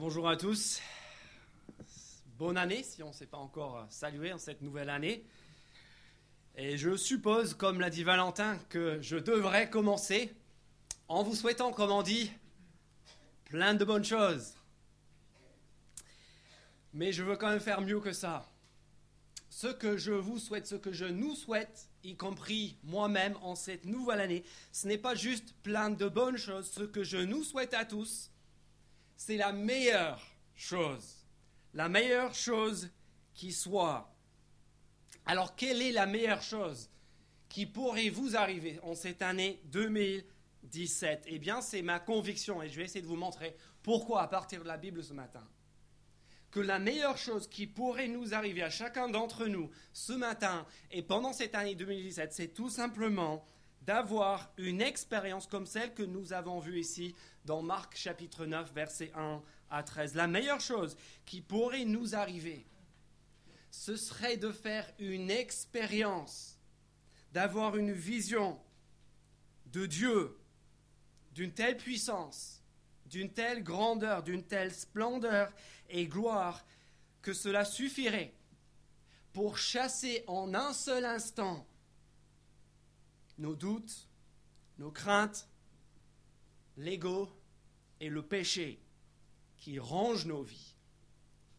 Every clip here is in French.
bonjour à tous. Bonne année si on ne s'est pas encore salué en cette nouvelle année. Et je suppose, comme l'a dit Valentin, que je devrais commencer en vous souhaitant, comme on dit, plein de bonnes choses. Mais je veux quand même faire mieux que ça. Ce que je vous souhaite, ce que je nous souhaite, y compris moi-même en cette nouvelle année, ce n'est pas juste plein de bonnes choses. Ce que je nous souhaite à tous, c'est la meilleure chose. La meilleure chose qui soit. Alors, quelle est la meilleure chose qui pourrait vous arriver en cette année 2017 Eh bien, c'est ma conviction et je vais essayer de vous montrer pourquoi à partir de la Bible ce matin. Que la meilleure chose qui pourrait nous arriver à chacun d'entre nous ce matin et pendant cette année 2017, c'est tout simplement d'avoir une expérience comme celle que nous avons vue ici dans Marc chapitre 9, verset 1 à 13. La meilleure chose qui pourrait nous arriver, ce serait de faire une expérience, d'avoir une vision de Dieu, d'une telle puissance, d'une telle grandeur, d'une telle splendeur et gloire, que cela suffirait pour chasser en un seul instant nos doutes, nos craintes, l'ego et le péché qui rongent nos vies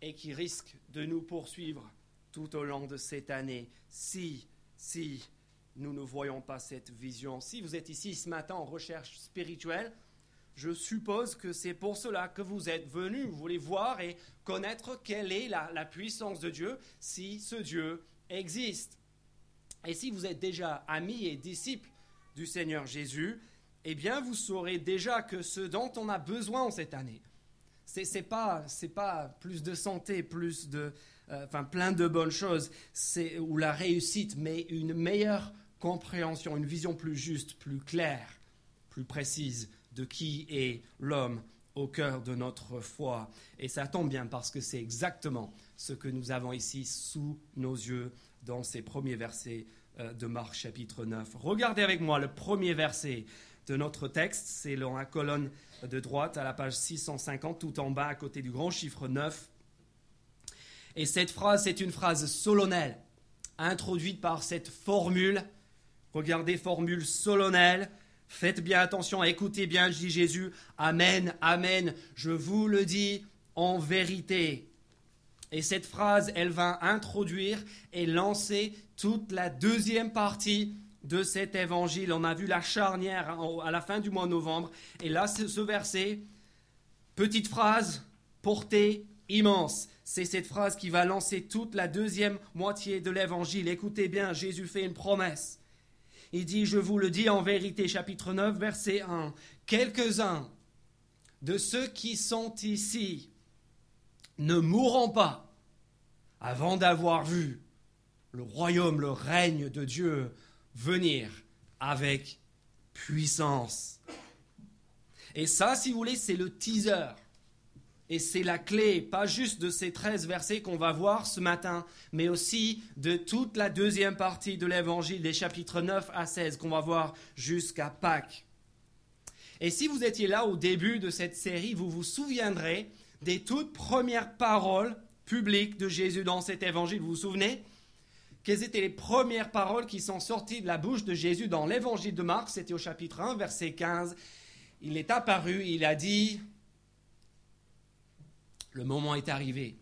et qui risquent de nous poursuivre tout au long de cette année si, si nous ne voyons pas cette vision. Si vous êtes ici ce matin en recherche spirituelle, je suppose que c'est pour cela que vous êtes venu. Vous voulez voir et connaître quelle est la, puissance de Dieu, si ce Dieu existe. Et si vous êtes déjà amis et disciples du Seigneur Jésus, eh bien, vous saurez déjà que ce dont on a besoin cette année, c'est n'est pas, plus de santé, plus de, euh, enfin, plein de bonnes choses, ou la réussite, mais une meilleure compréhension, une vision plus juste, plus claire, plus précise de qui est l'homme au cœur de notre foi. Et ça tombe bien parce que c'est exactement ce que nous avons ici sous nos yeux dans ces premiers versets euh, de Marc chapitre 9. Regardez avec moi le premier verset de notre texte, c'est dans la colonne de droite à la page 650, tout en bas à côté du grand chiffre 9. Et cette phrase, c'est une phrase solennelle, introduite par cette formule. Regardez, formule solennelle. Faites bien attention, écoutez bien, dit Jésus. Amen, amen, je vous le dis en vérité. Et cette phrase, elle va introduire et lancer toute la deuxième partie de cet évangile. On a vu la charnière à la fin du mois de novembre. Et là, ce verset, petite phrase, portée immense. C'est cette phrase qui va lancer toute la deuxième moitié de l'évangile. Écoutez bien, Jésus fait une promesse. Il dit, je vous le dis en vérité, chapitre 9, verset 1, quelques-uns de ceux qui sont ici ne mourront pas avant d'avoir vu le royaume, le règne de Dieu venir avec puissance. Et ça, si vous voulez, c'est le teaser. Et c'est la clé, pas juste de ces 13 versets qu'on va voir ce matin, mais aussi de toute la deuxième partie de l'évangile, des chapitres 9 à 16, qu'on va voir jusqu'à Pâques. Et si vous étiez là au début de cette série, vous vous souviendrez des toutes premières paroles publiques de Jésus dans cet évangile. Vous vous souvenez? Quelles étaient les premières paroles qui sont sorties de la bouche de Jésus dans l'évangile de Marc? C'était au chapitre 1, verset 15. Il est apparu, il a dit, le moment est arrivé.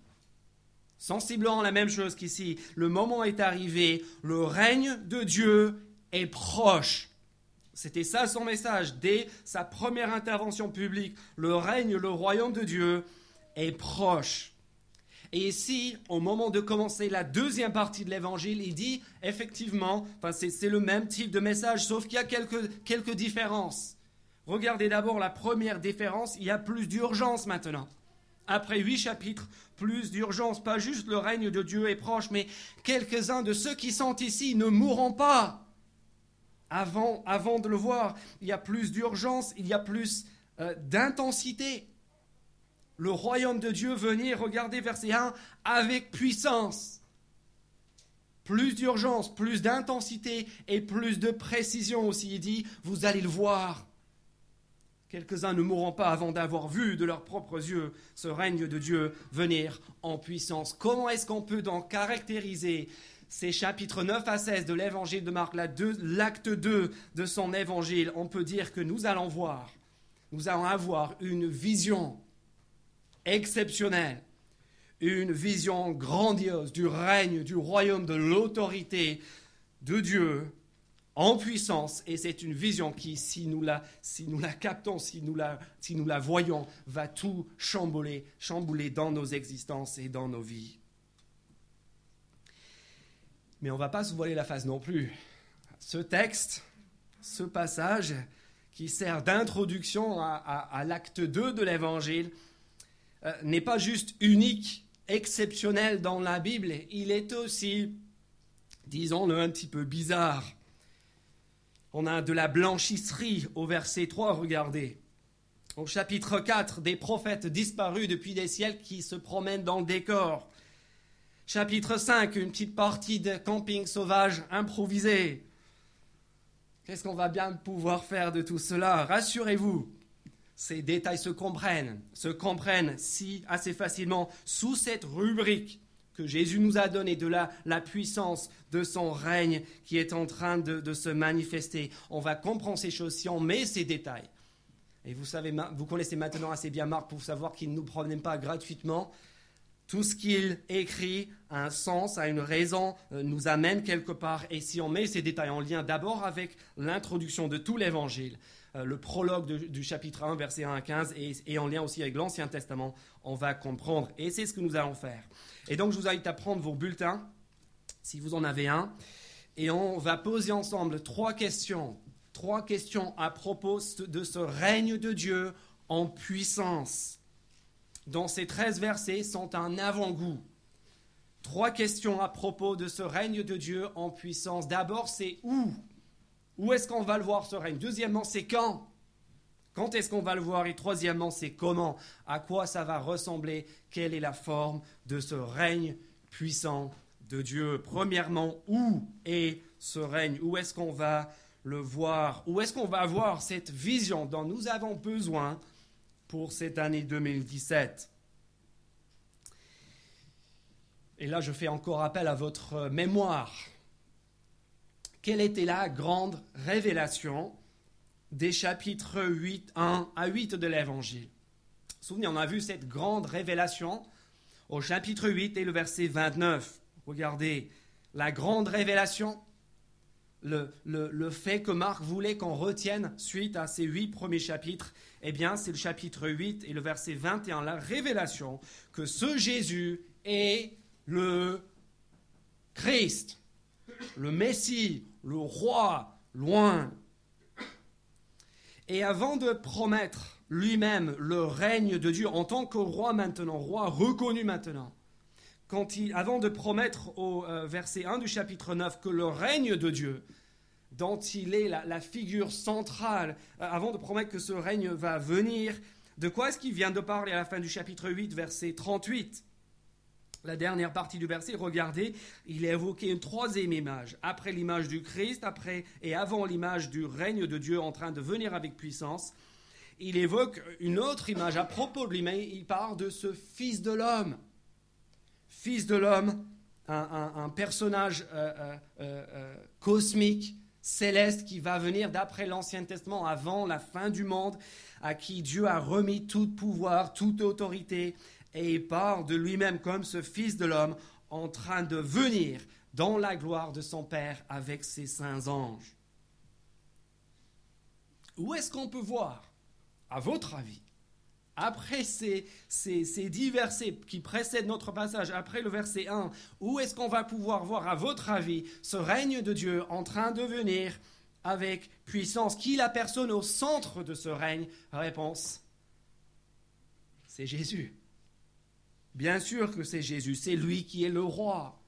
Sensiblement la même chose qu'ici, le moment est arrivé, le règne de Dieu est proche. C'était ça son message dès sa première intervention publique. Le règne, le royaume de Dieu est proche. Et ici, au moment de commencer la deuxième partie de l'évangile, il dit effectivement, enfin c'est le même type de message, sauf qu'il y a quelques, différences. Regardez d'abord la première différence, il y a plus d'urgence maintenant. Après huit chapitres, plus d'urgence, pas juste le règne de Dieu est proche, mais quelques-uns de ceux qui sont ici ne mourront pas. Avant, avant de le voir, il y a plus d'urgence, il y a plus euh, d'intensité le royaume de Dieu venir, regardez verset 1, avec puissance. Plus d'urgence, plus d'intensité et plus de précision aussi. Il dit, vous allez le voir. Quelques-uns ne mourront pas avant d'avoir vu de leurs propres yeux ce règne de Dieu venir en puissance. Comment est-ce qu'on peut donc caractériser ces chapitres 9 à 16 de l'évangile de Marc, l'acte 2 de son évangile? On peut dire que nous allons voir, nous allons avoir une vision exceptionnelle, une vision grandiose du règne, du royaume, de l'autorité de Dieu en puissance, et c'est une vision qui, si nous la, si nous la captons, si nous la, si nous la voyons, va tout chambouler, chambouler dans nos existences et dans nos vies. Mais on ne va pas se voiler la face non plus. Ce texte, ce passage, qui sert d'introduction à, l'acte 2 de l'Évangile, euh, n'est pas juste unique, exceptionnel dans la Bible, il est aussi, disons-le, un petit peu bizarre. On a de la blanchisserie au verset 3, regardez. Au chapitre 4, des prophètes disparus depuis des siècles qui se promènent dans le décor. Chapitre 5, une petite partie de camping sauvage improvisé. Qu'est-ce qu'on va bien pouvoir faire de tout cela? Rassurez-vous, ces détails se comprennent, se comprennent si assez facilement sous cette rubrique que Jésus nous a donné, de la, la puissance de son règne qui est en train de, se manifester. On va comprendre ces choses si on met ces détails. Et vous savez, vous connaissez maintenant assez bien Marc pour savoir qu'il ne nous promène pas gratuitement. Tout ce qu'il écrit a un sens, a une raison, euh, nous amène quelque part. Et si on met ces détails en lien d'abord avec l'introduction de tout l'évangile, le prologue du chapitre 1, verset 1 à 15, et, en lien aussi avec l'Ancien Testament, on va comprendre. Et c'est ce que nous allons faire. Et donc, je vous invite à prendre vos bulletins, si vous en avez un, et on va poser ensemble trois questions. Trois questions à propos de ce règne de Dieu en puissance. Dans ces 13 versets sont un avant-goût. Trois questions à propos de ce règne de Dieu en puissance. D'abord, c'est où où est-ce qu'on va le voir ce règne? Deuxièmement, c'est quand? Quand est-ce qu'on va le voir? Et troisièmement, c'est comment? À quoi ça va ressembler? Quelle est la forme de ce règne puissant de Dieu? Premièrement, où est ce règne? Où est-ce qu'on va le voir? Où est-ce qu'on va avoir cette vision dont nous avons besoin pour cette année 2017 Et là, je fais encore appel à votre mémoire quelle était la grande révélation des chapitres 8, 1 à 8 de l'Évangile? Souvenez, on a vu cette grande révélation au chapitre 8 et le verset 29. Regardez, la grande révélation, le, le fait que Marc voulait qu'on retienne suite à ces huit premiers chapitres, eh bien, c'est le chapitre 8 et le verset 21, la révélation que ce Jésus est le Christ, le Messie, le roi loin. Et avant de promettre lui-même le règne de Dieu en tant que roi maintenant, roi reconnu maintenant, avant de promettre au euh, verset 1 du chapitre 9 que le règne de Dieu, dont il est la, la figure centrale, euh, avant de promettre que ce règne va venir, de quoi est-ce qu'il vient de parler à la fin du chapitre 8, verset 38 la dernière partie du verset, regardez, il est une troisième image. Après l'image du Christ, après et avant l'image du règne de Dieu en train de venir avec puissance, il évoque une autre image à propos de lui, il parle de ce Fils de l'homme. Fils de l'homme, un, personnage euh, euh, euh, cosmique, céleste, qui va venir d'après l'Ancien Testament, avant la fin du monde, à qui Dieu a remis tout pouvoir, toute autorité, et il parle de lui-même comme ce Fils de l'homme en train de venir dans la gloire de son Père avec ses saints anges. Où est-ce qu'on peut voir, à votre avis, après ces, ces, ces, dix versets qui précèdent notre passage, après le verset 1, où est-ce qu'on va pouvoir voir, à votre avis, ce règne de Dieu en train de venir avec puissance Qui la personne au centre de ce règne? Réponse, c'est Jésus. Bien sûr que c'est Jésus, c'est lui qui est le roi.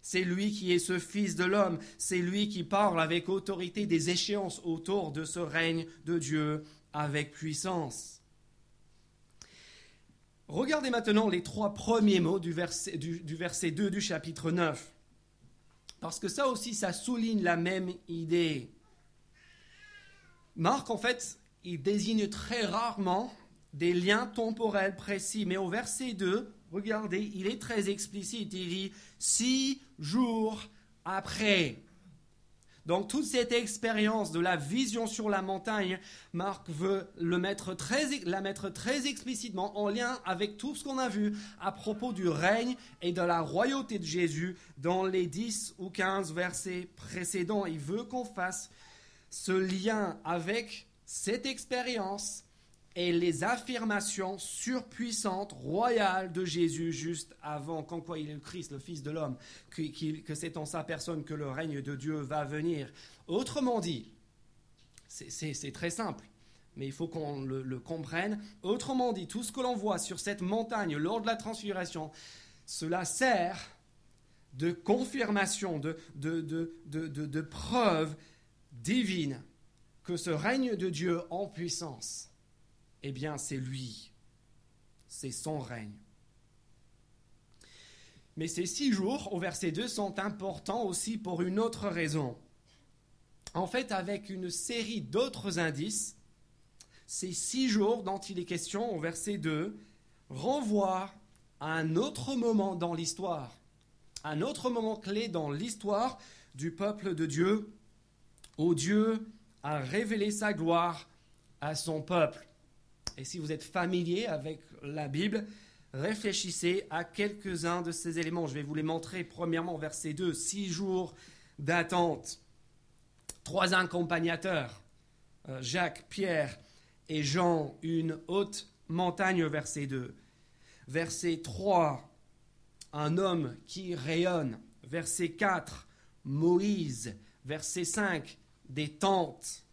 C'est lui qui est ce Fils de l'homme, c'est lui qui parle avec autorité des échéances autour de ce règne de Dieu avec puissance. Regardez maintenant les trois premiers mots du verset, du, verset 2 du chapitre 9, parce que ça aussi, ça souligne la même idée. Marc, en fait, il désigne très rarement des liens temporels précis. Mais au verset 2, regardez, il est très explicite. Il dit six jours après. Donc toute cette expérience de la vision sur la montagne, Marc veut la mettre très explicitement en lien avec tout ce qu'on a vu à propos du règne et de la royauté de Jésus dans les 10 ou 15 versets précédents. Il veut qu'on fasse ce lien avec cette expérience et les affirmations surpuissantes, royales de Jésus juste avant, quand quoi il est le Christ, le Fils de l'homme, que, c'est en sa personne que le règne de Dieu va venir. Autrement dit, c'est très simple, mais il faut qu'on le, comprenne. Autrement dit, tout ce que l'on voit sur cette montagne lors de la transfiguration, cela sert de confirmation, de, de preuve divine que ce règne de Dieu en puissance eh bien c'est lui, c'est son règne. Mais ces six jours, au verset 2, sont importants aussi pour une autre raison. En fait, avec une série d'autres indices, ces six jours dont il est question au verset 2 renvoient à un autre moment dans l'histoire, un autre moment clé dans l'histoire du peuple de Dieu, où Dieu a révélé sa gloire à son peuple. Et si vous êtes familier avec la Bible, réfléchissez à quelques-uns de ces éléments. Je vais vous les montrer. Premièrement, verset 2, six jours d'attente. Trois accompagnateurs, euh, Jacques, Pierre et Jean, une haute montagne, verset 2. Verset 3, un homme qui rayonne. Verset 4, Moïse. Verset 5, des tentes.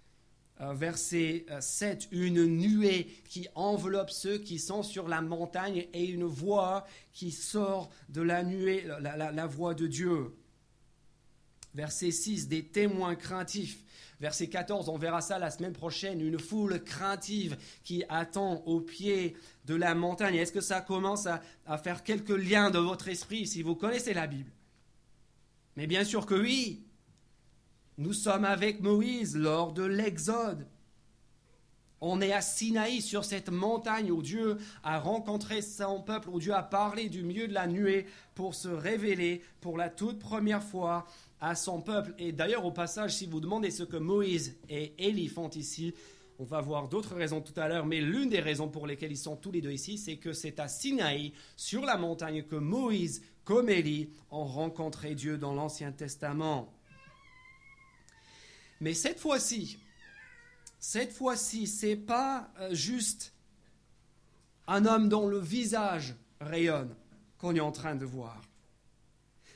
Euh, verset 7, euh, une nuée qui enveloppe ceux qui sont sur la montagne et une voix qui sort de la nuée, la, voix de Dieu. Verset 6, des témoins craintifs. Verset 14, on verra ça la semaine prochaine, une foule craintive qui attend au pied de la montagne. Est-ce que ça commence à faire quelques liens de votre esprit si vous connaissez la Bible? Mais bien sûr que oui. Nous sommes avec Moïse lors de l'Exode. On est à Sinaï, sur cette montagne où Dieu a rencontré son peuple, où Dieu a parlé du milieu de la nuée pour se révéler pour la toute première fois à son peuple. Et d'ailleurs, au passage, si vous demandez ce que Moïse et Élie font ici, on va voir d'autres raisons tout à l'heure, mais l'une des raisons pour lesquelles ils sont tous les deux ici, c'est que c'est à Sinaï, sur la montagne, que Moïse, comme Élie, ont rencontré Dieu dans l'Ancien Testament. Mais cette fois-ci, cette fois-ci, c'est pas euh, juste un homme dont le visage rayonne qu'on est en train de voir,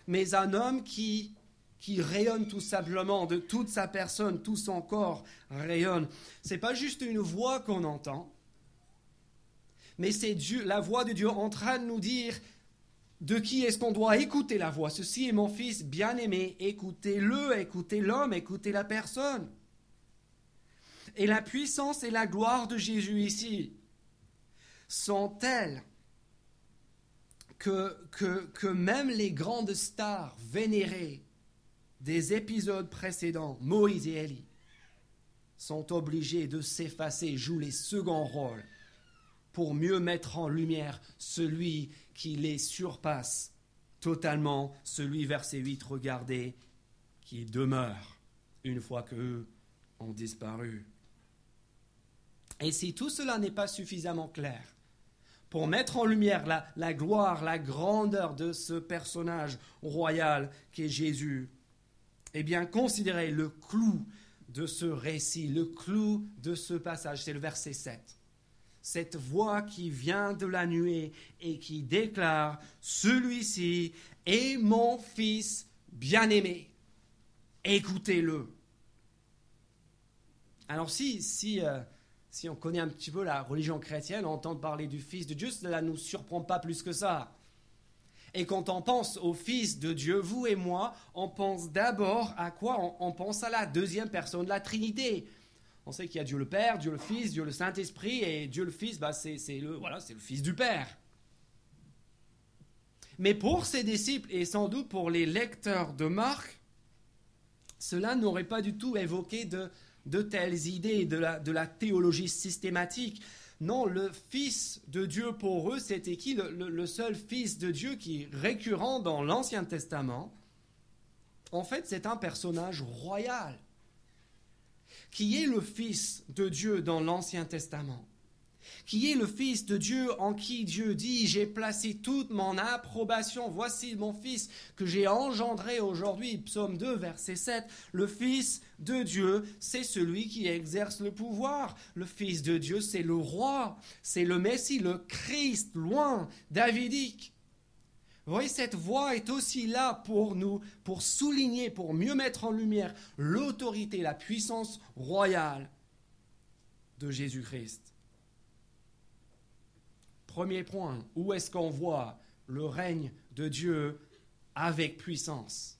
mais un homme qui qui rayonne tout simplement de toute sa personne, tout son corps rayonne. C'est pas juste une voix qu'on entend, mais c'est la voix de Dieu en train de nous dire de qui est-ce qu'on doit écouter la voix? Ceci est mon fils bien-aimé, écoutez-le, écoutez l'homme, écoutez la personne. Et la puissance et la gloire de Jésus ici sont telles que, même les grandes stars vénérées des épisodes précédents, Moïse et Élie, sont obligés de s'effacer, jouent les seconds rôles pour mieux mettre en lumière celui qui les surpasse totalement, celui, verset 8, regardez, qui demeure une fois qu'eux ont disparu. Et si tout cela n'est pas suffisamment clair pour mettre en lumière la, gloire, la grandeur de ce personnage royal qui est Jésus, eh bien considérez le clou de ce récit, le clou de ce passage, c'est le verset 7 cette voix qui vient de la nuée et qui déclare, celui-ci est mon fils bien-aimé. Écoutez-le. Alors si, si, euh, si on connaît un petit peu la religion chrétienne, on entend parler du Fils de Dieu, cela ne nous surprend pas plus que ça. Et quand on pense au Fils de Dieu, vous et moi, on pense d'abord à quoi? On pense à la deuxième personne de la Trinité. On sait qu'il y a Dieu le Père, Dieu le Fils, Dieu le Saint-Esprit, et Dieu le Fils, bah, c'est le, voilà, le Fils du Père. Mais pour ses disciples, et sans doute pour les lecteurs de Marc, cela n'aurait pas du tout évoqué de telles idées, de la, de la théologie systématique. Non, le Fils de Dieu pour eux, c'était qui? Le, seul Fils de Dieu qui est récurrent dans l'Ancien Testament. En fait, c'est un personnage royal. Qui est le Fils de Dieu dans l'Ancien Testament qui est le Fils de Dieu en qui Dieu dit, j'ai placé toute mon approbation, voici mon Fils que j'ai engendré aujourd'hui, psaume 2, verset 7, le Fils de Dieu, c'est celui qui exerce le pouvoir, le Fils de Dieu, c'est le roi, c'est le Messie, le Christ, loin, davidique. Vous voyez, cette voix est aussi là pour nous, pour souligner, pour mieux mettre en lumière l'autorité, la puissance royale de Jésus-Christ. Premier point, où est-ce qu'on voit le règne de Dieu avec puissance?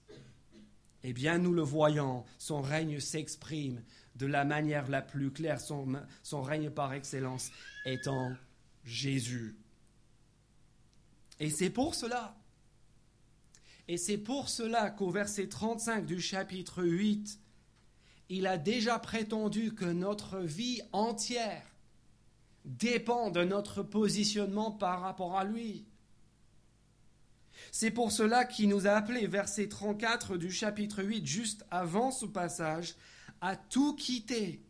Eh bien, nous le voyons, son règne s'exprime de la manière la plus claire, son, son règne par excellence étant Jésus. Et c'est pour cela, et c'est pour cela qu'au verset 35 du chapitre 8, il a déjà prétendu que notre vie entière dépend de notre positionnement par rapport à lui. C'est pour cela qu'il nous a appelé, verset 34 du chapitre 8, juste avant ce passage, à tout quitter,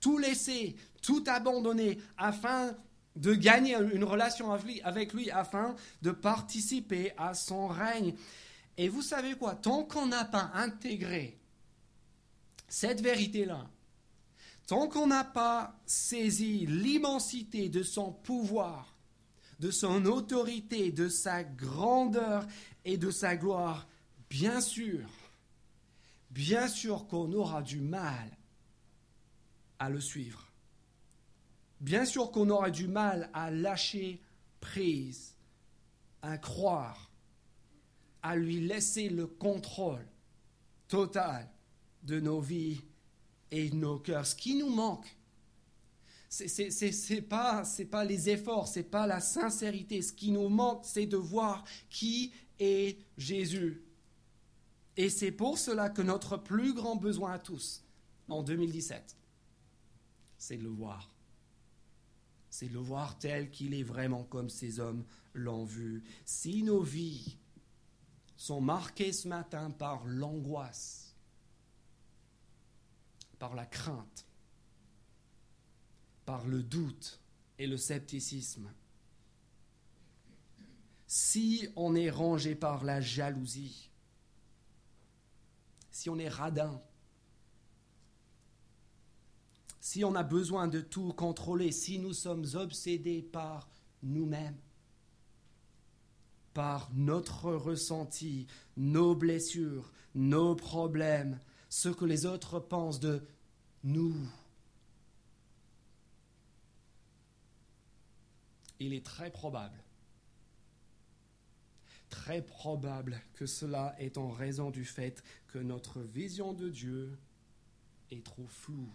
tout laisser, tout abandonner, afin de gagner une relation avec lui, afin de participer à son règne. Et vous savez quoi? Tant qu'on n'a pas intégré cette vérité-là, Tant qu'on n'a pas saisi l'immensité de son pouvoir, de son autorité, de sa grandeur et de sa gloire, bien sûr, bien sûr qu'on aura du mal à le suivre. Bien sûr qu'on aura du mal à lâcher prise, à croire, à lui laisser le contrôle total de nos vies et nos cœurs. Ce qui nous manque, ce n'est pas, pas les efforts, ce n'est pas la sincérité. Ce qui nous manque, c'est de voir qui est Jésus. Et c'est pour cela que notre plus grand besoin à tous, en 2017, c'est de le voir. C'est le voir tel qu'il est vraiment comme ces hommes l'ont vu. Si nos vies sont marquées ce matin par l'angoisse, par la crainte, par le doute et le scepticisme. Si on est rangé par la jalousie, si on est radin, si on a besoin de tout contrôler, si nous sommes obsédés par nous-mêmes, par notre ressenti, nos blessures, nos problèmes, ce que les autres pensent de nous. Il est très probable, très probable que cela est en raison du fait que notre vision de Dieu est trop floue,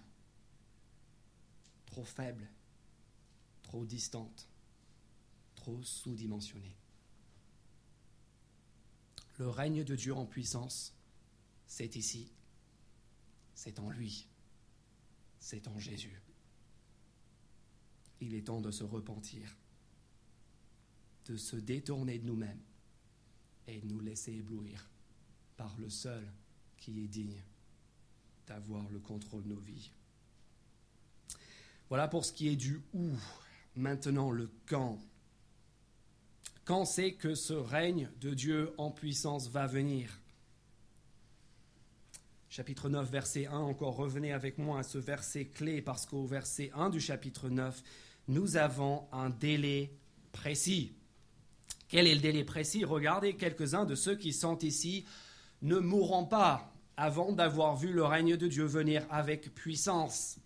trop faible, trop distante, trop sous-dimensionnée. Le règne de Dieu en puissance, c'est ici, c'est en lui c'est en Jésus. Il est temps de se repentir, de se détourner de nous-mêmes et de nous laisser éblouir par le seul qui est digne d'avoir le contrôle de nos vies. Voilà pour ce qui est du où. Maintenant, le quand. Quand c'est que ce règne de Dieu en puissance va venir chapitre 9, verset 1, encore revenez avec moi à ce verset clé, parce qu'au verset 1 du chapitre 9, nous avons un délai précis. Quel est le délai précis? Regardez, quelques-uns de ceux qui sont ici ne mourront pas avant d'avoir vu le règne de Dieu venir avec puissance.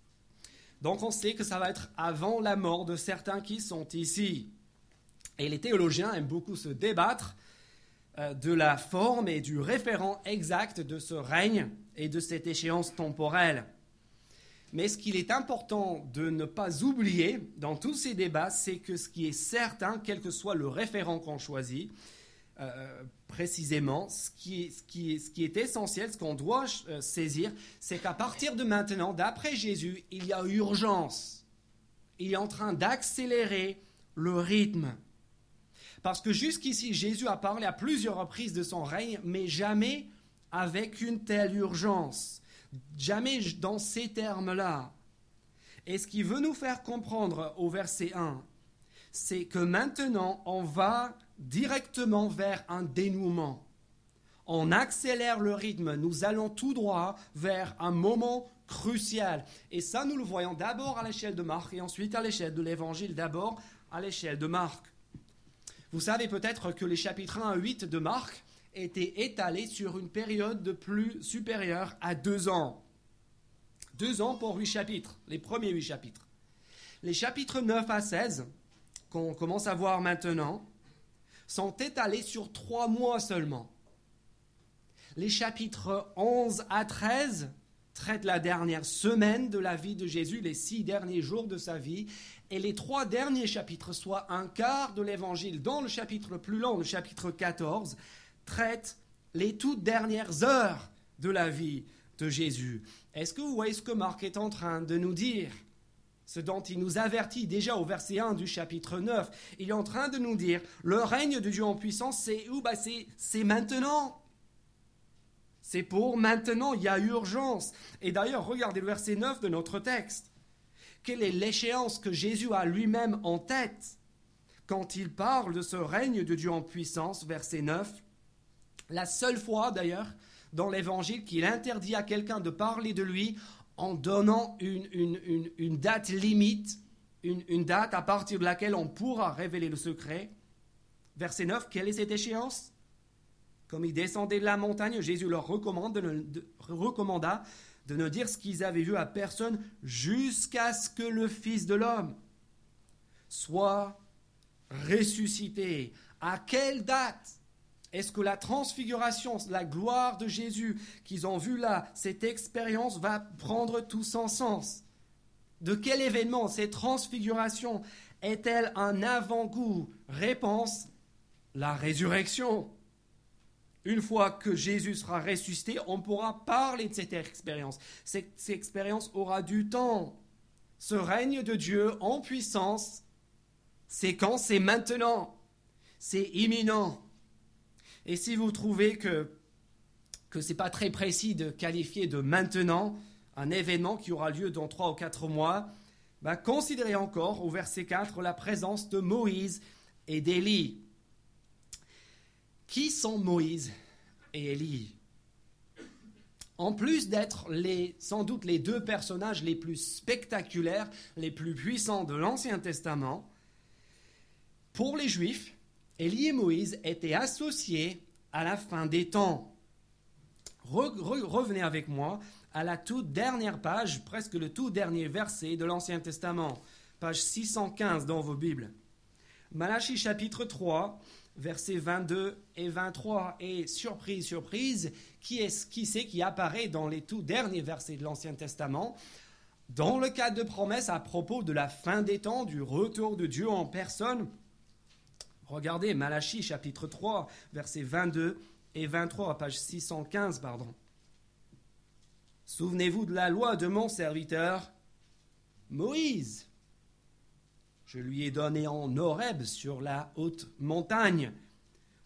Donc on sait que ça va être avant la mort de certains qui sont ici. Et les théologiens aiment beaucoup se débattre euh, de la forme et du référent exact de ce règne et de cette échéance temporelle. Mais ce qu'il est important de ne pas oublier dans tous ces débats, c'est que ce qui est certain, quel que soit le référent qu'on choisit, euh, précisément, ce qui, est, essentiel, ce qu'on doit euh, saisir, c'est qu'à partir de maintenant, d'après Jésus, il y a urgence. Il est en train d'accélérer le rythme. Parce que jusqu'ici, Jésus a parlé à plusieurs reprises de son règne, mais jamais avec une telle urgence. Jamais dans ces termes-là. Et ce qu'il veut nous faire comprendre au verset 1, c'est que maintenant, on va directement vers un dénouement. On accélère le rythme, nous allons tout droit vers un moment crucial. Et ça, nous le voyons d'abord à l'échelle de Marc et ensuite à l'échelle de l'Évangile, d'abord à l'échelle de Marc. Vous savez peut-être que les chapitres 1 à 8 de Marc étaient étalés sur une période de plus supérieure à deux ans. Deux ans pour huit chapitres, les premiers huit chapitres. Les chapitres 9 à 16, qu'on commence à voir maintenant, sont étalés sur trois mois seulement. Les chapitres 11 à 13 traitent la dernière semaine de la vie de Jésus, les six derniers jours de sa vie, et les trois derniers chapitres, soit un quart de l'évangile, dans le chapitre le plus long, le chapitre 14, traitent les toutes dernières heures de la vie de Jésus. Est-ce que vous voyez ce que Marc est en train de nous dire? Ce dont il nous avertit déjà au verset 1 du chapitre 9. Il est en train de nous dire, le règne de Dieu en puissance, c'est où? Bah, C'est maintenant. C'est pour maintenant, il y a urgence. Et d'ailleurs, regardez le verset 9 de notre texte. Quelle est l'échéance que Jésus a lui-même en tête? Quand il parle de ce règne de Dieu en puissance, verset 9 La seule fois d'ailleurs dans l'Évangile qu'il interdit à quelqu'un de parler de lui en donnant une, date limite, une, date à partir de laquelle on pourra révéler le secret. Verset 9, quelle est cette échéance? Comme ils descendaient de la montagne, Jésus leur recommanda de ne dire ce qu'ils avaient vu à personne jusqu'à ce que le Fils de l'homme soit ressuscité. À quelle date? Est-ce que la transfiguration, la gloire de Jésus qu'ils ont vu là, cette expérience va prendre tout son sens? De quel événement cette transfiguration est-elle un avant-goût? Réponse, la résurrection. Une fois que Jésus sera ressuscité, on pourra parler de cette expérience. Cette, cette expérience aura du temps. Ce règne de Dieu en puissance, c'est quand? C'est maintenant. C'est imminent. Et si vous trouvez que, que ce n'est pas très précis de qualifier de maintenant un événement qui aura lieu dans trois ou quatre mois, bah, considérez encore au verset 4 la présence de Moïse et d'Élie. Qui sont Moïse et Élie? En plus d'être sans doute les deux personnages les plus spectaculaires, les plus puissants de l'Ancien Testament, pour les Juifs, Élie et Moïse étaient associés à la fin des temps. revenez avec moi à la toute dernière page, presque le tout dernier verset de l'Ancien Testament, page 615 dans vos Bibles. Malachie chapitre 3, versets 22 et 23. Et surprise, surprise, qui est qui c'est qui apparaît dans les tout derniers versets de l'Ancien Testament? Dans le cadre de promesse à propos de la fin des temps, du retour de Dieu en personne Regardez Malachie chapitre 3, versets 22 et 23, page 615, pardon. Souvenez-vous de la loi de mon serviteur Moïse. Je lui ai donné en Horeb sur la haute montagne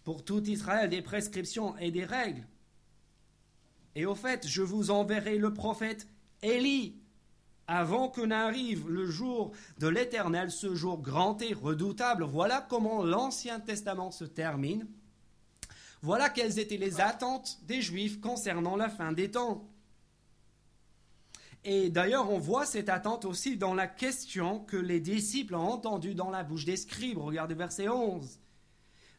pour tout Israël des prescriptions et des règles. Et au fait, je vous enverrai le prophète Élie avant que n'arrive le jour de l'Éternel, ce jour grand et redoutable. Voilà comment l'Ancien Testament se termine. Voilà quelles étaient les attentes des Juifs concernant la fin des temps. Et d'ailleurs, on voit cette attente aussi dans la question que les disciples ont entendue dans la bouche des scribes. Regardez verset 11.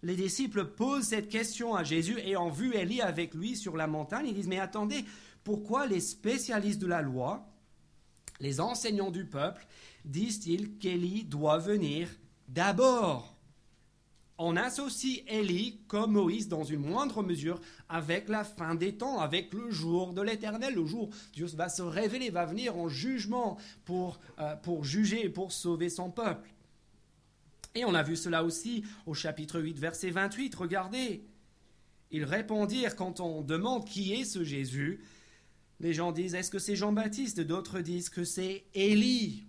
Les disciples posent cette question à Jésus et ont vu Élie avec lui sur la montagne. Ils disent, mais attendez, pourquoi les spécialistes de la loi les enseignants du peuple disent-ils qu'Élie doit venir d'abord. On associe Élie comme Moïse dans une moindre mesure avec la fin des temps, avec le jour de l'éternel, le jour où Dieu va se révéler, va venir en jugement pour, euh, pour juger et pour sauver son peuple. Et on a vu cela aussi au chapitre 8, verset 28. Regardez. Ils répondirent quand on demande qui est ce Jésus. Les gens disent est-ce que c'est Jean-Baptiste? D'autres disent que c'est Élie.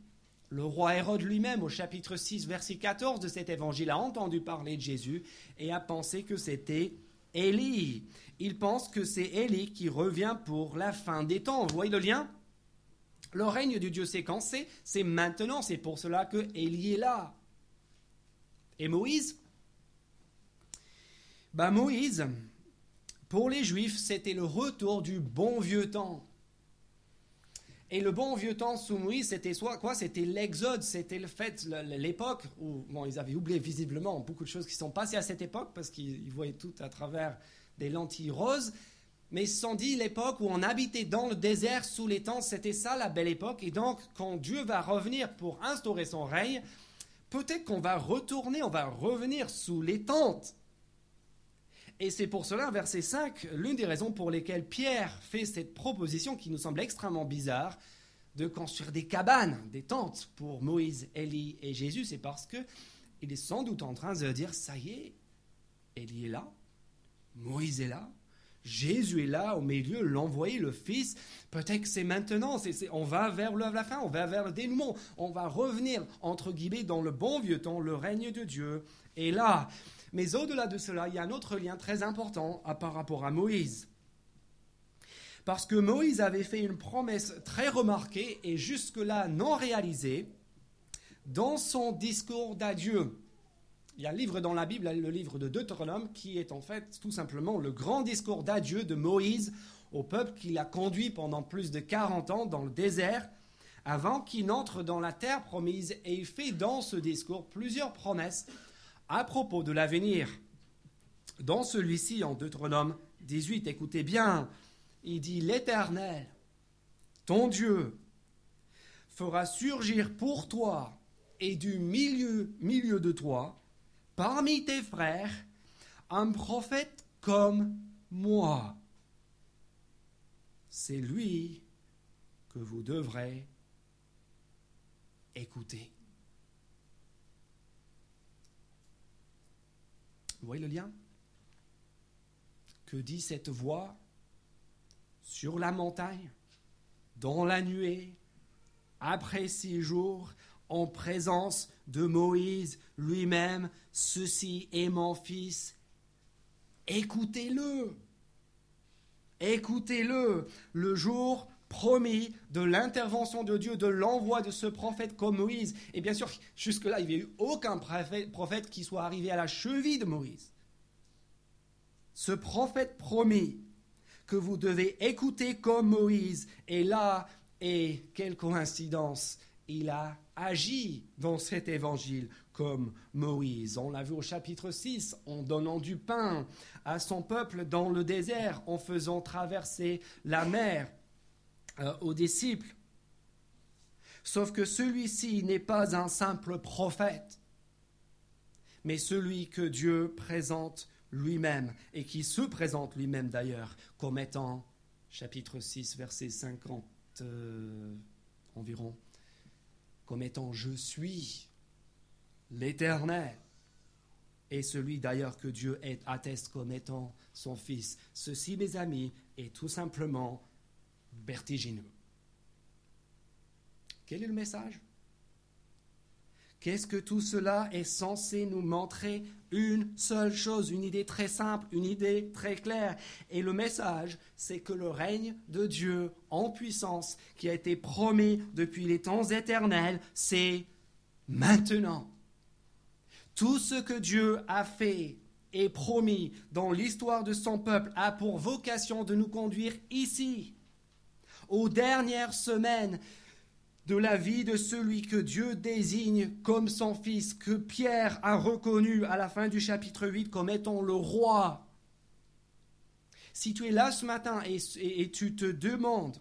Le roi Hérode lui-même, au chapitre 6, verset 14 de cet évangile, a entendu parler de Jésus et a pensé que c'était Élie. Il pense que c'est Élie qui revient pour la fin des temps. Vous voyez le lien? Le règne de Dieu quand C'est maintenant. C'est pour cela que Élie est là. Et Moïse? Bah Moïse, pour les Juifs, c'était le retour du bon vieux temps. Et le bon vieux temps sous Moïse, c'était quoi? C'était l'Exode, c'était le fait, l'époque où bon, ils avaient oublié visiblement beaucoup de choses qui sont passées à cette époque parce qu'ils voyaient tout à travers des lentilles roses. Mais ils se sont dit l'époque où on habitait dans le désert sous les tentes, c'était ça la belle époque. Et donc, quand Dieu va revenir pour instaurer son règne, peut-être qu'on va retourner, on va revenir sous les tentes. Et c'est pour cela, verset 5, l'une des raisons pour lesquelles Pierre fait cette proposition qui nous semble extrêmement bizarre de construire des cabanes, des tentes pour Moïse, Élie et Jésus, c'est parce que il est sans doute en train de dire ça y est, Élie est là, Moïse est là, Jésus est là au milieu, l'envoyé, le Fils. Peut-être que c'est maintenant, on va vers la fin, on va vers le dénouement, on va revenir, entre guillemets, dans le bon vieux temps, le règne de Dieu est là. Mais au-delà de cela, il y a un autre lien très important par rapport à Moïse. Parce que Moïse avait fait une promesse très remarquée et jusque-là non réalisée dans son discours d'adieu. Il y a un livre dans la Bible, le livre de Deutéronome, qui est en fait tout simplement le grand discours d'adieu de Moïse au peuple qu'il a conduit pendant plus de 40 ans dans le désert avant qu'il n'entre dans la terre promise et il fait dans ce discours plusieurs promesses à propos de l'avenir. Dans celui-ci, en Deutéronome 18, écoutez bien, il dit L'Éternel, ton Dieu, fera surgir pour toi et du milieu, milieu de toi, parmi tes frères, un prophète comme moi. C'est lui que vous devrez écouter. Vous voyez le lien? Que dit cette voix sur la montagne, dans la nuée, après six jours, en présence de Moïse lui-même, ceci est mon fils. Écoutez-le. Écoutez-le. Le jour promis de l'intervention de Dieu, de l'envoi de ce prophète comme Moïse. Et bien sûr, jusque-là, il n'y a eu aucun prophète qui soit arrivé à la cheville de Moïse. Ce prophète promis que vous devez écouter comme Moïse est là, et quelle coïncidence, il a agi dans cet évangile comme Moïse. On l'a vu au chapitre 6, en donnant du pain à son peuple dans le désert, en faisant traverser la mer euh, aux disciples. Sauf que celui-ci n'est pas un simple prophète, mais celui que Dieu présente lui-même, et qui se présente lui-même d'ailleurs comme étant, chapitre 6, verset 50 euh, environ, comme étant je suis l'Éternel, et celui d'ailleurs que Dieu atteste comme étant son Fils. Ceci, mes amis, est tout simplement vertigineux. Quel est le message? Qu'est-ce que tout cela est censé nous montrer? Une seule chose, une idée très simple, une idée très claire. Et le message, c'est que le règne de Dieu en puissance, qui a été promis depuis les temps éternels, c'est maintenant. Tout ce que Dieu a fait et promis dans l'histoire de son peuple a pour vocation de nous conduire ici, aux dernières semaines de la vie de celui que Dieu désigne comme son fils, que Pierre a reconnu à la fin du chapitre 8 comme étant le roi. Si tu es là ce matin et, tu te demandes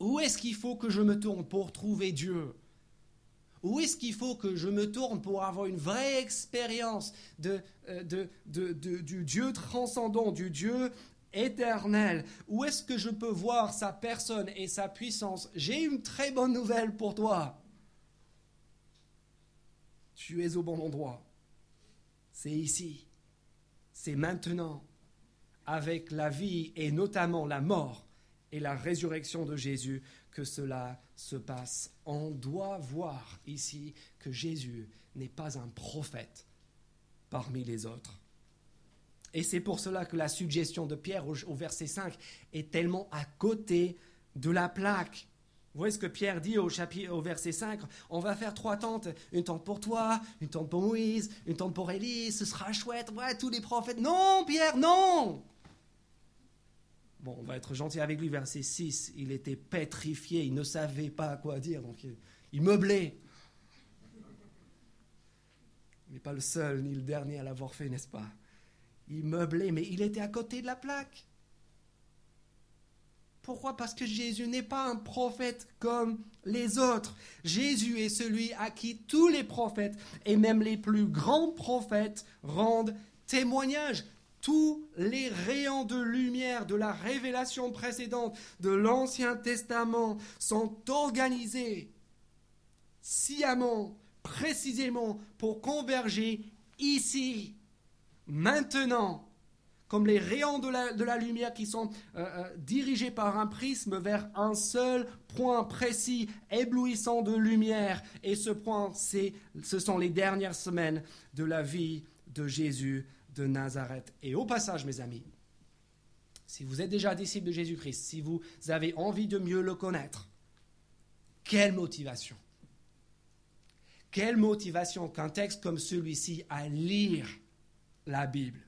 où est-ce qu'il faut que je me tourne pour trouver Dieu? Où est-ce qu'il faut que je me tourne pour avoir une vraie expérience de, euh, du Dieu transcendant, du Dieu éternel. Où est-ce que je peux voir sa personne et sa puissance? J'ai une très bonne nouvelle pour toi. tu es au bon endroit. C'est ici, c'est maintenant, avec la vie et notamment la mort et la résurrection de Jésus que cela se passe. On doit voir ici que Jésus n'est pas un prophète parmi les autres. Et c'est pour cela que la suggestion de Pierre au, verset 5 est tellement à côté de la plaque. Vous voyez ce que Pierre dit au, chapitre, au verset 5 On va faire trois tentes. Une tente pour toi, une tente pour Moïse, une tente pour Élie. Ce sera chouette. Ouais, tous les prophètes. Non, Pierre, non Bon, on va être gentil avec lui. Verset 6 Il était pétrifié. Il ne savait pas quoi dire. Donc il meublait. Il n'est pas le seul ni le dernier à l'avoir fait, n'est-ce pas? Il meublait, mais il était à côté de la plaque. Pourquoi? Parce que Jésus n'est pas un prophète comme les autres. Jésus est celui à qui tous les prophètes, et même les plus grands prophètes, rendent témoignage. Tous les rayons de lumière de la révélation précédente de l'Ancien Testament sont organisés sciemment, précisément pour converger ici, maintenant, comme les rayons de la, lumière qui sont euh, euh, dirigés par un prisme vers un seul point précis, éblouissant de lumière. Et ce point, ce sont les dernières semaines de la vie de Jésus de Nazareth. Et au passage, mes amis, si vous êtes déjà disciple de Jésus-Christ, si vous avez envie de mieux le connaître, quelle motivation? Quelle motivation qu'un texte comme celui-ci à lire la Bible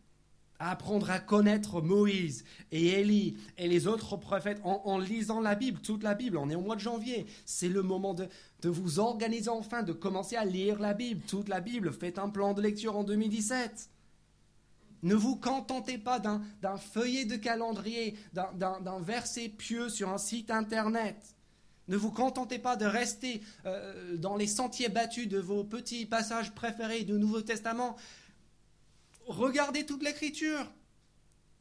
apprendre à connaître Moïse et Élie et les autres prophètes en, lisant la Bible, toute la Bible. On est au mois de janvier. C'est le moment de, vous organiser enfin, de commencer à lire la Bible, toute la Bible. Faites un plan de lecture en 2017. Ne vous contentez pas d'un feuillet de calendrier, d'un verset pieux sur un site internet. Ne vous contentez pas de rester euh, dans les sentiers battus de vos petits passages préférés du Nouveau Testament regardez toute l'écriture.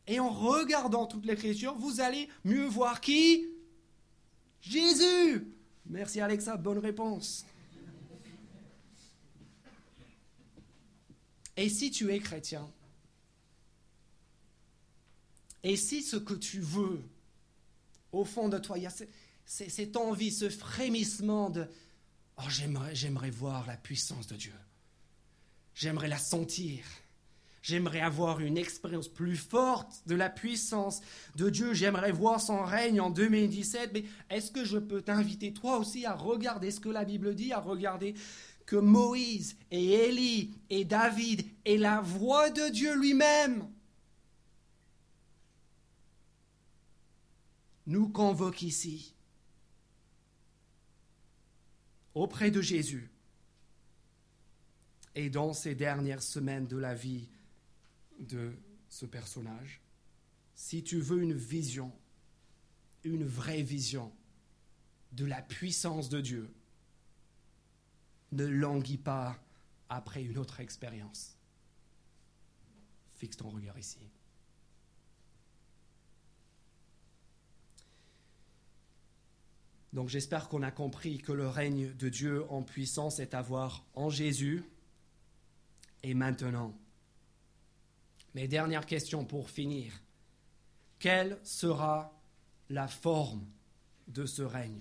Et en regardant toute l'écriture, vous allez mieux voir qui? Jésus. Merci Alexa, bonne réponse. Et si tu es chrétien, et si ce que tu veux, au fond de toi, il y a cette envie, ce frémissement de Oh, j'aimerais, voir la puissance de Dieu. J'aimerais la sentir. J'aimerais avoir une expérience plus forte de la puissance de Dieu. J'aimerais voir son règne en 2017. Mais est-ce que je peux t'inviter toi aussi à regarder ce que la Bible dit, à regarder que Moïse et Élie et David et la voix de Dieu lui-même? Nous convoquent ici auprès de Jésus et dans ces dernières semaines de la vie de ce personnage, si tu veux une vision, une vraie vision de la puissance de Dieu, ne languis pas après une autre expérience. Fixe ton regard ici. Donc j'espère qu'on a compris que le règne de Dieu en puissance est à voir en Jésus et maintenant. Mais dernière question pour finir. Quelle sera la forme de ce règne?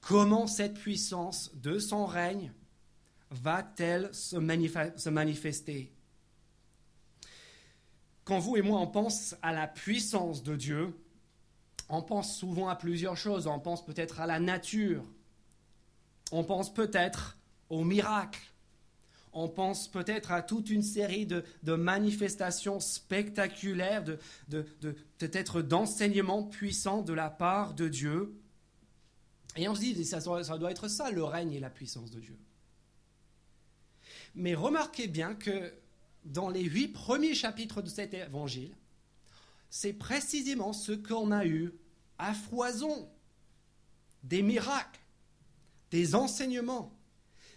Comment cette puissance de son règne va-t-elle se, manifester? Quand vous et moi on pense à la puissance de Dieu, on pense souvent à plusieurs choses. On pense peut-être à la nature. On pense peut-être aux miracles on pense peut-être à toute une série de, manifestations spectaculaires, de, peut-être d'enseignements puissants de la part de Dieu. Et on se dit, ça, ça doit être ça, le règne et la puissance de Dieu. Mais remarquez bien que dans les huit premiers chapitres de cet évangile, c'est précisément ce qu'on a eu à foison. Des miracles, des enseignements,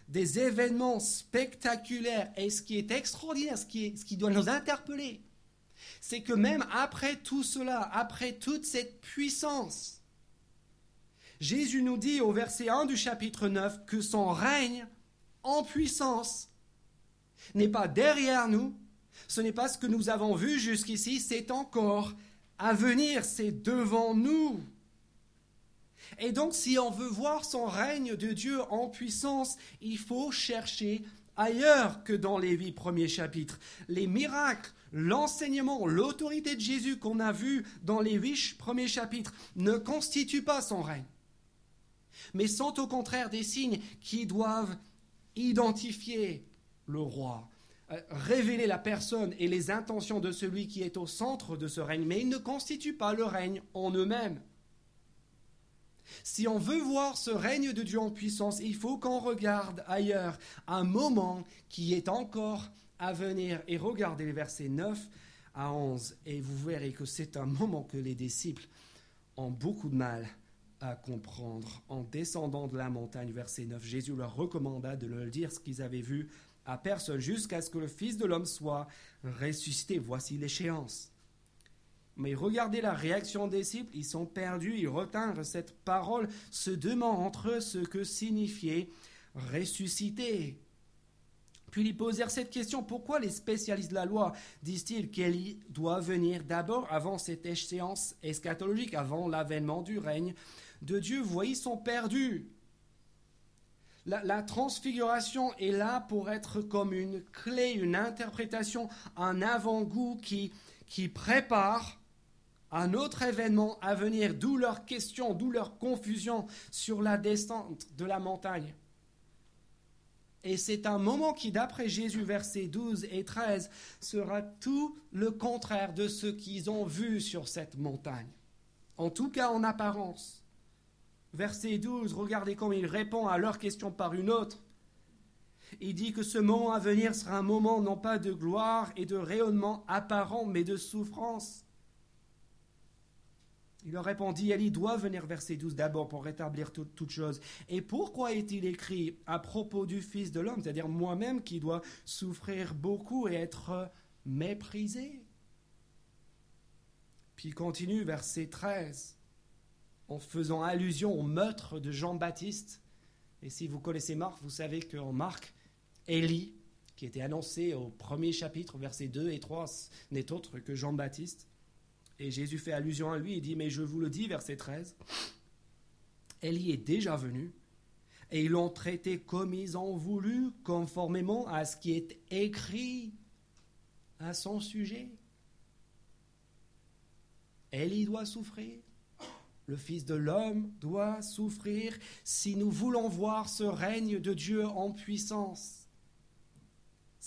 des événements spectaculaires. Et ce qui est extraordinaire, ce qui, doit nous interpeller, c'est que même après tout cela, après toute cette puissance, Jésus nous dit au verset 1 du chapitre 9 que son règne en puissance n'est pas derrière nous, ce n'est pas ce que nous avons vu jusqu'ici, c'est encore à venir, c'est devant nous. Et donc si on veut voir son règne de Dieu en puissance, il faut chercher ailleurs que dans les huit premiers chapitres. Les miracles, l'enseignement, l'autorité de Jésus qu'on a vu dans les huit premiers chapitres ne constituent pas son règne, mais sont au contraire des signes qui doivent identifier le roi, euh, révéler la personne et les intentions de celui qui est au centre de ce règne, mais ils ne constituent pas le règne en eux-mêmes. Si on veut voir ce règne de Dieu en puissance, il faut qu'on regarde ailleurs un moment qui est encore à venir. Et regardez les versets 9 à 11, et vous verrez que c'est un moment que les disciples ont beaucoup de mal à comprendre. En descendant de la montagne, verset 9, Jésus leur recommanda de leur dire ce qu'ils avaient vu à personne jusqu'à ce que le Fils de l'homme soit ressuscité. Voici l'échéance. Mais regardez la réaction des disciples, ils sont perdus, ils retinrent cette parole, se demandent entre eux ce que signifiait ressusciter. Puis ils posèrent cette question, pourquoi les spécialistes de la loi disent-ils qu'elle doit venir d'abord avant cette échéance eschatologique, avant l'avènement du règne de Dieu? Vous voyez, ils sont perdus. La, la, transfiguration est là pour être comme une clé, une interprétation, un avant-goût qui, qui prépare un autre événement à venir, d'où leur question, d'où leur confusion sur la descente de la montagne. Et c'est un moment qui, d'après Jésus, versets 12 et 13, sera tout le contraire de ce qu'ils ont vu sur cette montagne. En tout cas, en apparence. Verset 12, regardez comment il répond à leur question par une autre. Il dit que ce moment à venir sera un moment non pas de gloire et de rayonnement apparent, mais de souffrance. Il leur répondit, Élie doit venir verset 12 d'abord pour rétablir toute chose. Et pourquoi est-il écrit à propos du Fils de l'homme, c'est-à-dire moi-même qui dois souffrir beaucoup et être méprisé? Puis il continue verset 13 en faisant allusion au meurtre de Jean-Baptiste. Et si vous connaissez Marc, vous savez qu'en Marc, Élie, qui était annoncé au premier chapitre, versets 2 et 3, n'est autre que Jean-Baptiste. Et Jésus fait allusion à lui, il dit, mais je vous le dis, verset 13, Élie est déjà venu, et ils l'ont traité comme ils ont voulu, conformément à ce qui est écrit à son sujet. Élie doit souffrir, le Fils de l'homme doit souffrir si nous voulons voir ce règne de Dieu en puissance.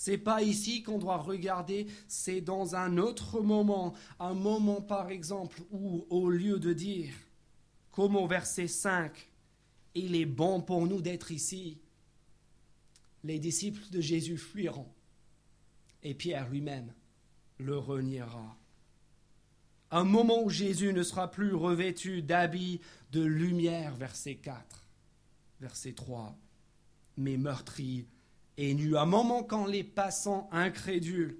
C'est pas ici qu'on doit regarder, c'est dans un autre moment, un moment par exemple où au lieu de dire, comme au verset 5, il est bon pour nous d'être ici, les disciples de Jésus fuiront et Pierre lui-même le reniera. Un moment où Jésus ne sera plus revêtu d'habits de lumière, verset 4, verset 3, mais meurtri et nu, un moment quand les passants incrédules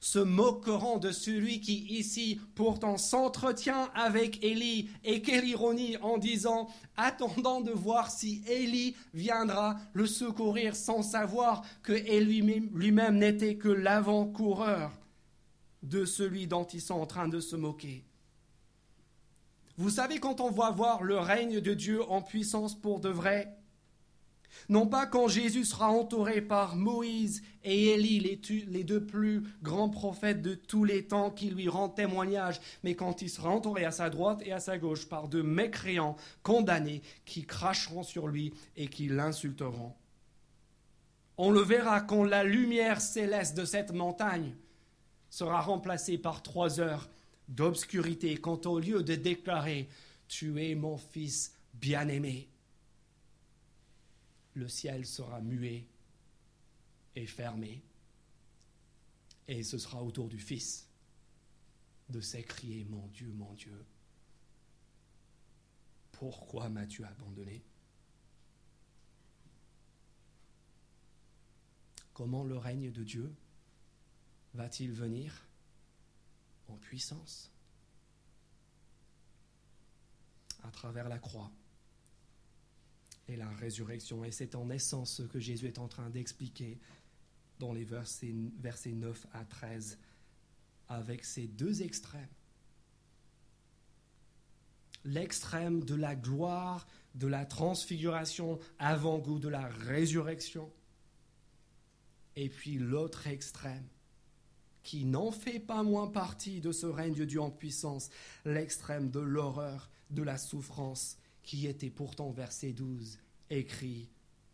se moqueront de celui qui ici pourtant s'entretient avec Élie, et quelle ironie en disant, attendant de voir si Élie viendra le secourir sans savoir que lui-même n'était que l'avant-coureur de celui dont ils sont en train de se moquer. Vous savez, quand on va voir le règne de Dieu en puissance pour de vrai, non pas quand Jésus sera entouré par Moïse et Élie, les, deux plus grands prophètes de tous les temps qui lui rendent témoignage, mais quand il sera entouré à sa droite et à sa gauche par deux mécréants condamnés qui cracheront sur lui et qui l'insulteront. On le verra quand la lumière céleste de cette montagne sera remplacée par trois heures d'obscurité, quand au lieu de déclarer Tu es mon fils bien-aimé, le ciel sera muet et fermé, et ce sera autour du Fils de s'écrier, mon Dieu, mon Dieu, pourquoi m'as-tu abandonné? Comment le règne de Dieu va-t-il venir en puissance? À travers la croix et la résurrection. Et c'est en essence ce que Jésus est en train d'expliquer dans les versets, versets 9 à 13 avec ces deux extrêmes. L'extrême de la gloire, de la transfiguration, avant-goût de la résurrection. Et puis l'autre extrême, qui n'en fait pas moins partie de ce règne de Dieu en puissance, l'extrême de l'horreur, de la souffrance, qui était pourtant, verset 12, écrit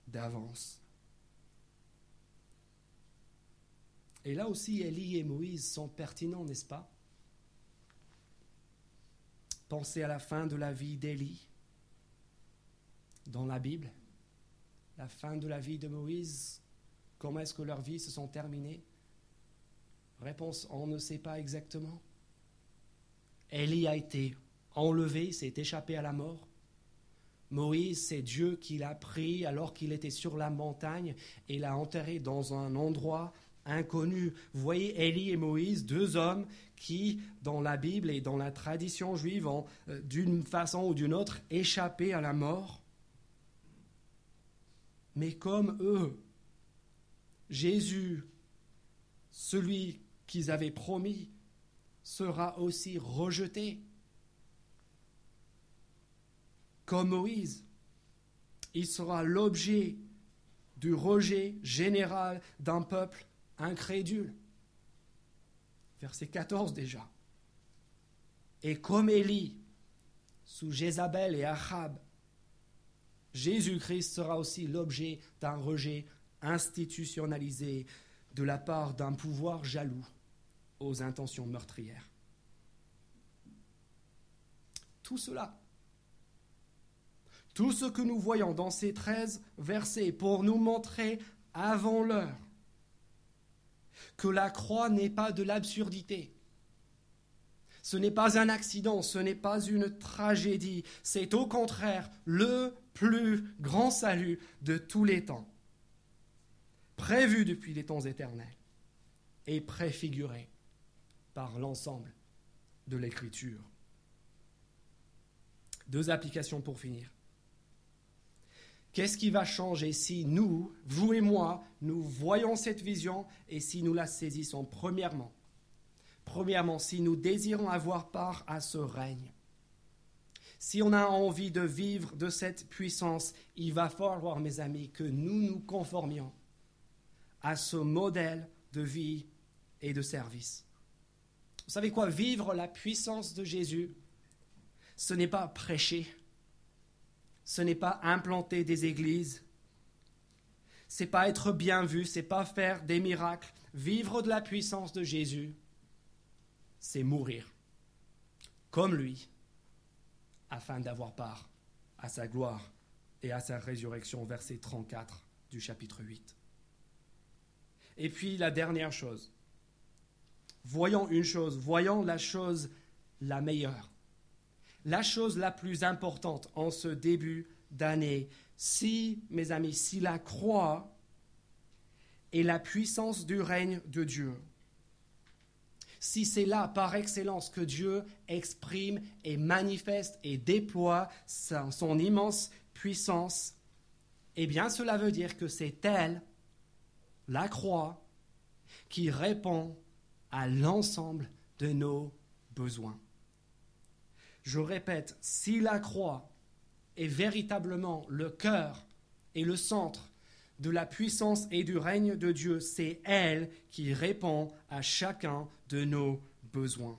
d'avance. Et là aussi, Élie et Moïse sont pertinents, n'est-ce pas? Pensez à la fin de la vie d'Élie dans la Bible, la fin de la vie de Moïse, comment est-ce que leurs vies se sont terminées? Réponse, on ne sait pas exactement. Élie a été enlevé, s'est échappé à la mort. Moïse, c'est Dieu qui l'a pris alors qu'il était sur la montagne et l'a enterré dans un endroit inconnu. Voyez Élie et Moïse, deux hommes qui, dans la Bible et dans la tradition juive, ont euh, d'une façon ou d'une autre échappé à la mort. Mais comme eux, Jésus, celui qu'ils avaient promis, sera aussi rejeté. Comme Moïse, il sera l'objet du rejet général d'un peuple incrédule. Verset 14 déjà. Et comme Élie, sous Jézabel et Achab, Jésus-Christ sera aussi l'objet d'un rejet institutionnalisé de la part d'un pouvoir jaloux aux intentions meurtrières. Tout cela, tout ce que nous voyons dans ces treize versets pour nous montrer avant l'heure que la croix n'est pas de l'absurdité. Ce n'est pas un accident, ce n'est pas une tragédie, c'est au contraire le plus grand salut de tous les temps, prévu depuis les temps éternels et préfiguré par l'ensemble de l'Écriture. Deux applications pour finir. Qu'est-ce qui va changer si nous, vous et moi, nous voyons cette vision et si nous la saisissons Premièrement, premièrement, si nous désirons avoir part à ce règne, si on a envie de vivre de cette puissance, il va falloir, mes amis, que nous nous conformions à ce modèle de vie et de service. Vous savez quoi? Vivre la puissance de Jésus, ce n'est pas prêcher, ce n'est pas implanter des églises, c'est pas être bien vu, c'est pas faire des miracles. Vivre de la puissance de Jésus, c'est mourir comme lui, afin d'avoir part à sa gloire et à sa résurrection, verset 34 du chapitre 8. Et puis la dernière chose, voyons une chose, voyons la chose la meilleure la chose la plus importante en ce début d'année. Si, mes amis, si la croix est la puissance du règne de Dieu, si c'est là par excellence que Dieu exprime et manifeste et déploie son, immense puissance, eh bien cela veut dire que c'est elle, la croix, qui répond à l'ensemble de nos besoins. Je répète, si la croix est véritablement le cœur et le centre de la puissance et du règne de Dieu, c'est elle qui répond à chacun de nos besoins.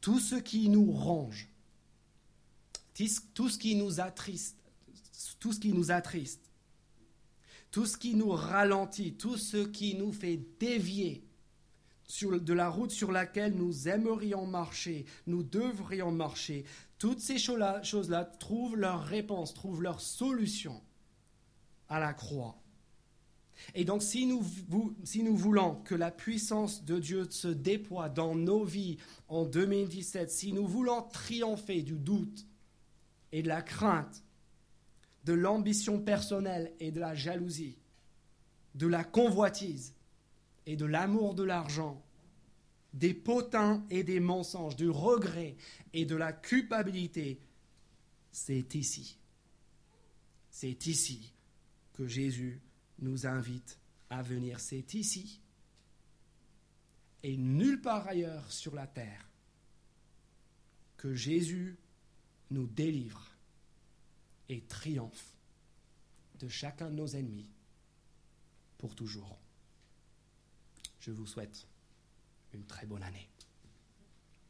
Tout ce qui nous ronge, tout ce qui nous attriste, tout ce qui nous ralentit, tout ce qui nous fait dévier de la route sur laquelle nous aimerions marcher, nous devrions marcher. Toutes ces choses-là trouvent leur réponse, trouvent leur solution à la croix. Et donc si nous, si nous voulons que la puissance de Dieu se déploie dans nos vies en 2017, si nous voulons triompher du doute et de la crainte, de l'ambition personnelle et de la jalousie, de la convoitise, et de l'amour de l'argent, des potins et des mensonges, du regret et de la culpabilité, c'est ici. C'est ici que Jésus nous invite à venir. C'est ici et nulle part ailleurs sur la terre que Jésus nous délivre et triomphe de chacun de nos ennemis pour toujours. Je vous souhaite une très bonne année.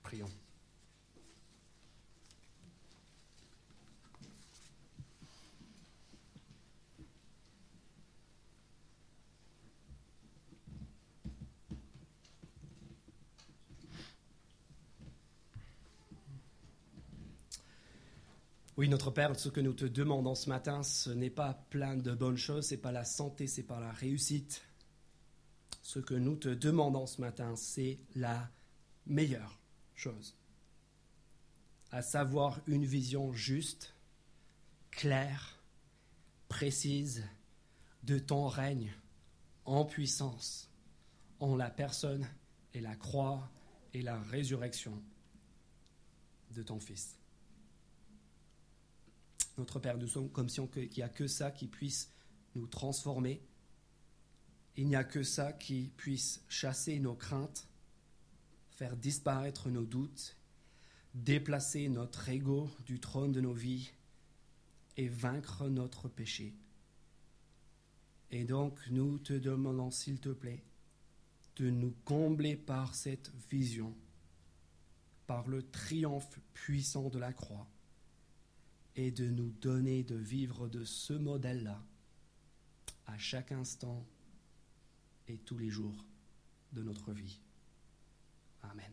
Prions. Oui, notre Père, ce que nous te demandons ce matin, ce n'est pas plein de bonnes choses, c'est pas la santé, c'est pas la réussite. Ce que nous te demandons ce matin, c'est la meilleure chose. À savoir une vision juste, claire, précise de ton règne en puissance, en la personne et la croix et la résurrection de ton Fils. Notre Père, nous sommes comme si il n'y a que ça qui puisse nous transformer. Il n'y a que ça qui puisse chasser nos craintes, faire disparaître nos doutes, déplacer notre ego du trône de nos vies et vaincre notre péché. Et donc, nous te demandons, s'il te plaît, de nous combler par cette vision, par le triomphe puissant de la croix et de nous donner de vivre de ce modèle-là à chaque instant et tous les jours de notre vie. Amen.